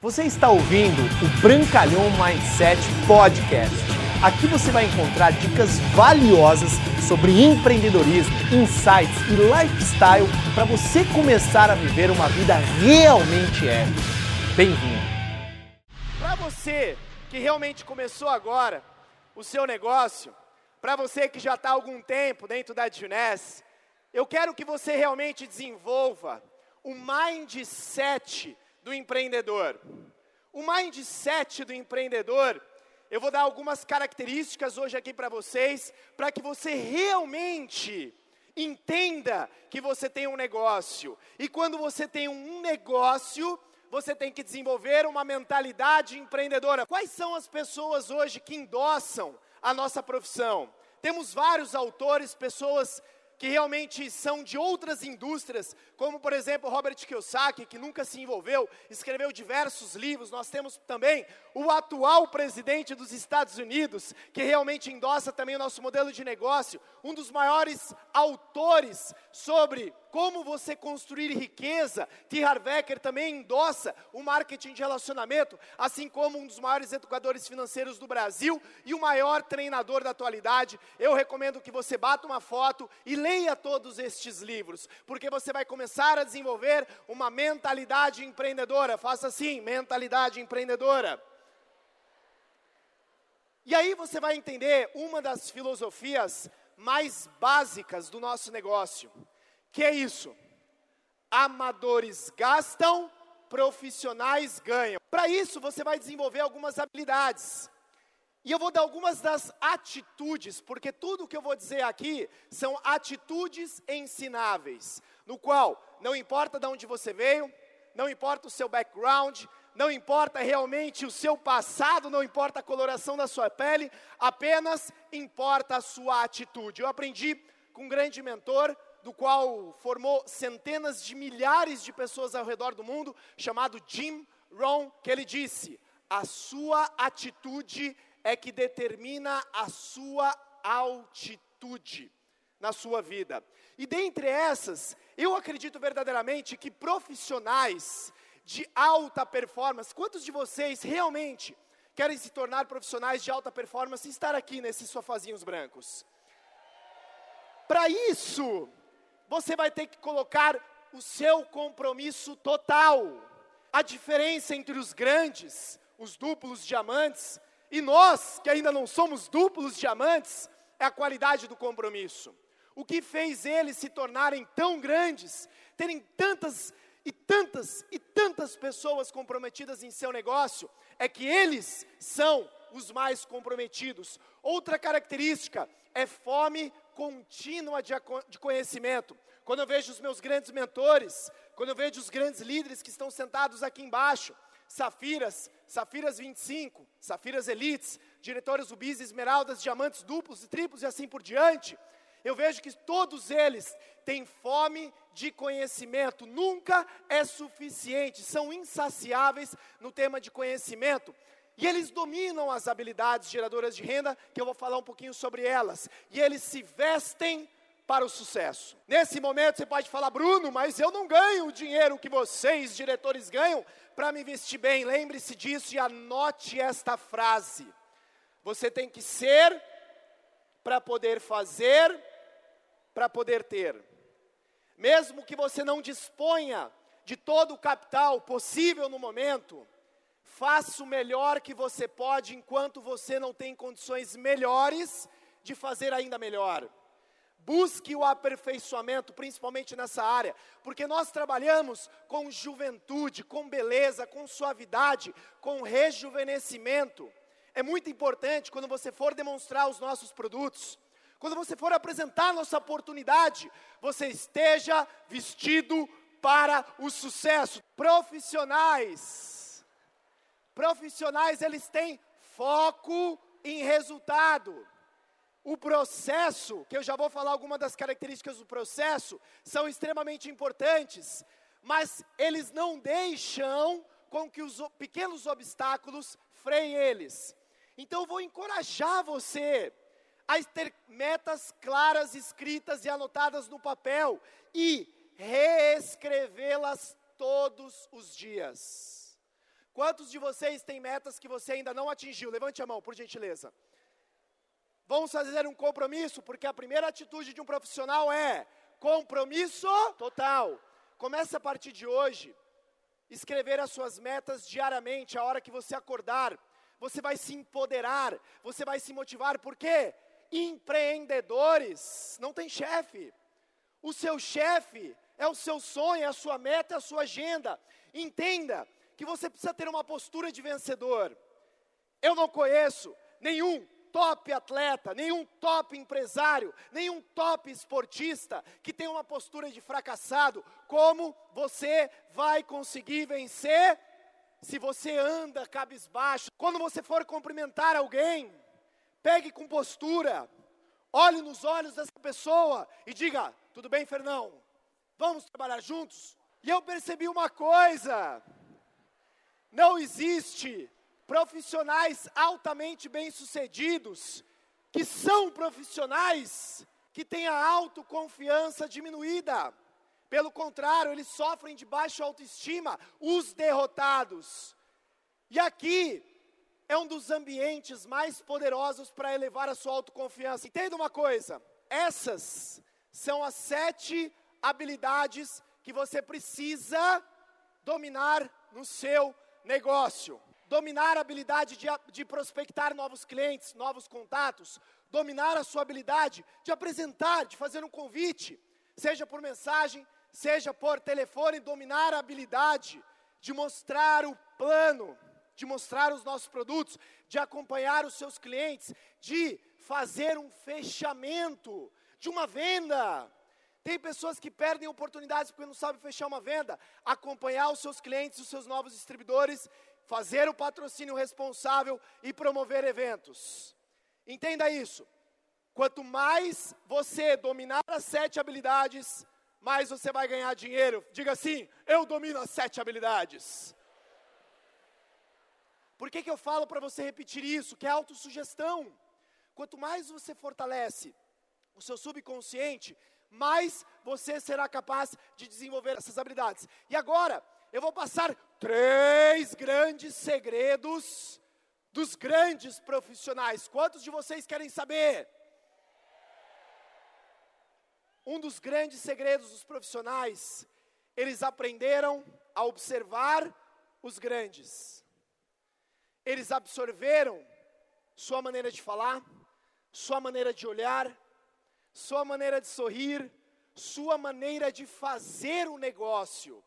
Você está ouvindo o Brancalhão Mindset Podcast. Aqui você vai encontrar dicas valiosas sobre empreendedorismo, insights e lifestyle para você começar a viver uma vida realmente épica. Bem-vindo! Para você que realmente começou agora o seu negócio, para você que já está há algum tempo dentro da Juness, eu quero que você realmente desenvolva o mindset do empreendedor. O mindset do empreendedor, eu vou dar algumas características hoje aqui para vocês, para que você realmente entenda que você tem um negócio. E quando você tem um negócio, você tem que desenvolver uma mentalidade empreendedora. Quais são as pessoas hoje que endossam a nossa profissão? Temos vários autores, pessoas que realmente são de outras indústrias, como por exemplo Robert Kiyosaki, que nunca se envolveu, escreveu diversos livros. Nós temos também o atual presidente dos Estados Unidos, que realmente endossa também o nosso modelo de negócio, um dos maiores autores sobre como você construir riqueza. T. Harvecker também endossa o marketing de relacionamento, assim como um dos maiores educadores financeiros do Brasil e o maior treinador da atualidade. Eu recomendo que você bata uma foto e leia todos estes livros, porque você vai começar a desenvolver uma mentalidade empreendedora. Faça assim, mentalidade empreendedora. E aí você vai entender uma das filosofias mais básicas do nosso negócio. Que é isso? Amadores gastam, profissionais ganham. Para isso, você vai desenvolver algumas habilidades. E eu vou dar algumas das atitudes, porque tudo que eu vou dizer aqui são atitudes ensináveis, no qual não importa de onde você veio, não importa o seu background, não importa realmente o seu passado, não importa a coloração da sua pele, apenas importa a sua atitude. Eu aprendi com um grande mentor, do qual formou centenas de milhares de pessoas ao redor do mundo, chamado Jim Rohn, que ele disse: a sua atitude é que determina a sua altitude na sua vida. E dentre essas, eu acredito verdadeiramente que profissionais de alta performance, quantos de vocês realmente querem se tornar profissionais de alta performance e estar aqui nesses sofazinhos brancos? Para isso, você vai ter que colocar o seu compromisso total. A diferença entre os grandes, os duplos diamantes, e nós, que ainda não somos duplos diamantes, é a qualidade do compromisso. O que fez eles se tornarem tão grandes, terem tantas e tantas e tantas pessoas comprometidas em seu negócio, é que eles são os mais comprometidos. Outra característica é fome contínua de, de conhecimento. Quando eu vejo os meus grandes mentores, quando eu vejo os grandes líderes que estão sentados aqui embaixo, Safiras, Safiras 25, Safiras Elites, diretores Ubis, Esmeraldas, Diamantes duplos e triplos e assim por diante, eu vejo que todos eles têm fome de conhecimento, nunca é suficiente, são insaciáveis no tema de conhecimento. E eles dominam as habilidades geradoras de renda, que eu vou falar um pouquinho sobre elas. E eles se vestem para o sucesso. Nesse momento você pode falar, Bruno, mas eu não ganho o dinheiro que vocês, diretores, ganham para me vestir bem. Lembre-se disso e anote esta frase. Você tem que ser para poder fazer, para poder ter. Mesmo que você não disponha de todo o capital possível no momento, Faça o melhor que você pode enquanto você não tem condições melhores de fazer ainda melhor. Busque o aperfeiçoamento, principalmente nessa área, porque nós trabalhamos com juventude, com beleza, com suavidade, com rejuvenescimento. É muito importante quando você for demonstrar os nossos produtos, quando você for apresentar nossa oportunidade, você esteja vestido para o sucesso. Profissionais Profissionais, eles têm foco em resultado. O processo, que eu já vou falar algumas das características do processo, são extremamente importantes, mas eles não deixam com que os pequenos obstáculos freiem eles. Então eu vou encorajar você a ter metas claras, escritas e anotadas no papel e reescrevê-las todos os dias. Quantos de vocês têm metas que você ainda não atingiu? Levante a mão, por gentileza. Vamos fazer um compromisso, porque a primeira atitude de um profissional é compromisso total. Comece a partir de hoje escrever as suas metas diariamente, a hora que você acordar. Você vai se empoderar, você vai se motivar, por quê? Empreendedores não tem chefe. O seu chefe é o seu sonho, é a sua meta, é a sua agenda. Entenda que você precisa ter uma postura de vencedor. Eu não conheço nenhum top atleta, nenhum top empresário, nenhum top esportista que tenha uma postura de fracassado. Como você vai conseguir vencer se você anda cabisbaixo? Quando você for cumprimentar alguém, pegue com postura, olhe nos olhos dessa pessoa e diga: Tudo bem, Fernão? Vamos trabalhar juntos? E eu percebi uma coisa: não existe profissionais altamente bem-sucedidos, que são profissionais que têm a autoconfiança diminuída. Pelo contrário, eles sofrem de baixa autoestima, os derrotados. E aqui é um dos ambientes mais poderosos para elevar a sua autoconfiança. Entenda uma coisa: essas são as sete habilidades que você precisa dominar no seu negócio. Dominar a habilidade de, de prospectar novos clientes, novos contatos, dominar a sua habilidade de apresentar, de fazer um convite, seja por mensagem, seja por telefone, dominar a habilidade de mostrar o plano, de mostrar os nossos produtos, de acompanhar os seus clientes, de fazer um fechamento de uma venda. Tem pessoas que perdem oportunidades porque não sabem fechar uma venda. Acompanhar os seus clientes, os seus novos distribuidores fazer o patrocínio responsável e promover eventos. Entenda isso. Quanto mais você dominar as sete habilidades, mais você vai ganhar dinheiro. Diga assim: eu domino as sete habilidades. Por que, que eu falo para você repetir isso? Que é autossugestão. Quanto mais você fortalece o seu subconsciente, mais você será capaz de desenvolver essas habilidades. E agora, eu vou passar três grandes segredos dos grandes profissionais. Quantos de vocês querem saber? Um dos grandes segredos dos profissionais, eles aprenderam a observar os grandes. Eles absorveram sua maneira de falar, sua maneira de olhar, sua maneira de sorrir, sua maneira de fazer o negócio.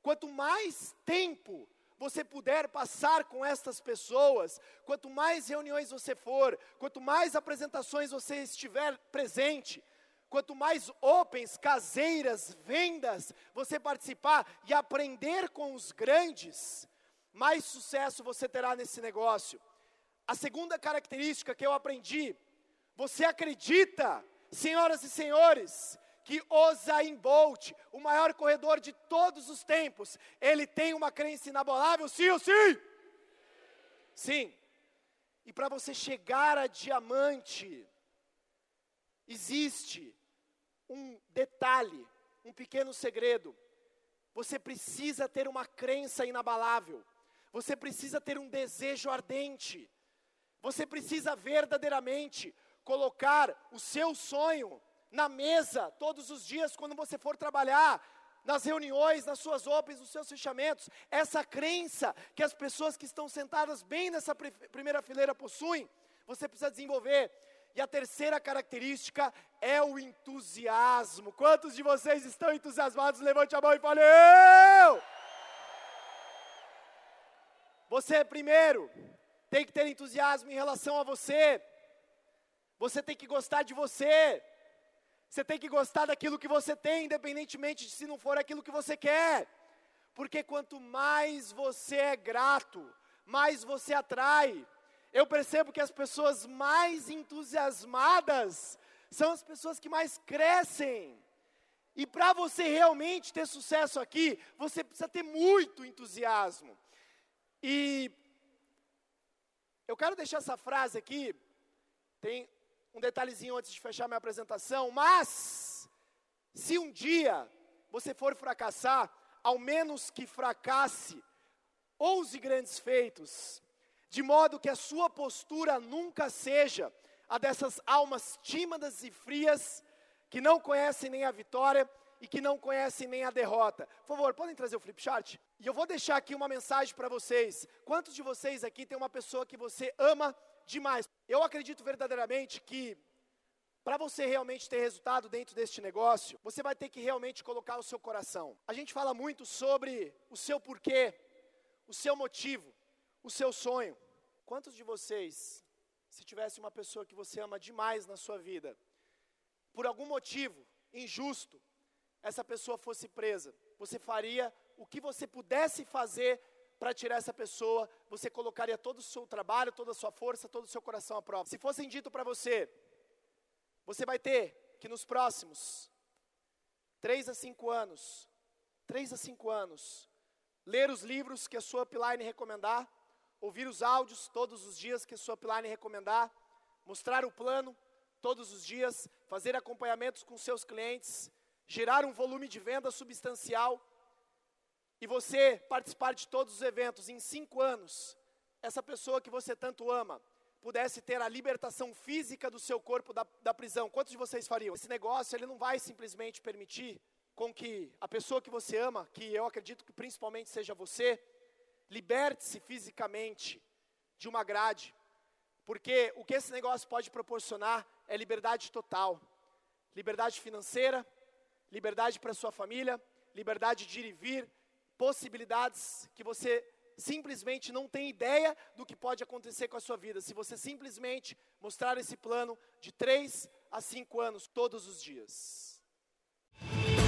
Quanto mais tempo você puder passar com estas pessoas, quanto mais reuniões você for, quanto mais apresentações você estiver presente, quanto mais opens, caseiras, vendas você participar e aprender com os grandes, mais sucesso você terá nesse negócio. A segunda característica que eu aprendi, você acredita, senhoras e senhores, que Osain Bolt, o maior corredor de todos os tempos, ele tem uma crença inabalável, sim ou sim? Sim. E para você chegar a diamante, existe um detalhe, um pequeno segredo. Você precisa ter uma crença inabalável. Você precisa ter um desejo ardente. Você precisa verdadeiramente colocar o seu sonho na mesa todos os dias quando você for trabalhar, nas reuniões, nas suas opens, nos seus fechamentos, essa crença que as pessoas que estão sentadas bem nessa primeira fileira possuem, você precisa desenvolver. E a terceira característica é o entusiasmo. Quantos de vocês estão entusiasmados? Levante a mão e fale: Eu! Você, primeiro, tem que ter entusiasmo em relação a você. Você tem que gostar de você. Você tem que gostar daquilo que você tem, independentemente de se não for aquilo que você quer. Porque quanto mais você é grato, mais você atrai. Eu percebo que as pessoas mais entusiasmadas são as pessoas que mais crescem. E para você realmente ter sucesso aqui, você precisa ter muito entusiasmo. E eu quero deixar essa frase aqui. Tem um detalhezinho antes de fechar minha apresentação, mas se um dia você for fracassar, ao menos que fracasse ouse grandes feitos, de modo que a sua postura nunca seja a dessas almas tímidas e frias que não conhecem nem a vitória e que não conhecem nem a derrota. Por favor, podem trazer o flip chart? E eu vou deixar aqui uma mensagem para vocês. Quantos de vocês aqui tem uma pessoa que você ama demais? Eu acredito verdadeiramente que para você realmente ter resultado dentro deste negócio, você vai ter que realmente colocar o seu coração. A gente fala muito sobre o seu porquê, o seu motivo, o seu sonho. Quantos de vocês, se tivesse uma pessoa que você ama demais na sua vida, por algum motivo injusto, essa pessoa fosse presa, você faria o que você pudesse fazer para tirar essa pessoa, você colocaria todo o seu trabalho, toda a sua força, todo o seu coração à prova. Se fossem dito para você, você vai ter que nos próximos três a cinco anos, três a cinco anos, ler os livros que a sua upline recomendar, ouvir os áudios todos os dias que a sua upline recomendar, mostrar o plano todos os dias, fazer acompanhamentos com seus clientes, gerar um volume de venda substancial e você participar de todos os eventos em cinco anos, essa pessoa que você tanto ama pudesse ter a libertação física do seu corpo da, da prisão, quantos de vocês fariam? Esse negócio ele não vai simplesmente permitir com que a pessoa que você ama, que eu acredito que principalmente seja você, liberte-se fisicamente de uma grade, porque o que esse negócio pode proporcionar é liberdade total, liberdade financeira, liberdade para sua família, liberdade de ir e vir, possibilidades que você simplesmente não tem ideia do que pode acontecer com a sua vida, se você simplesmente mostrar esse plano de 3 a 5 anos todos os dias.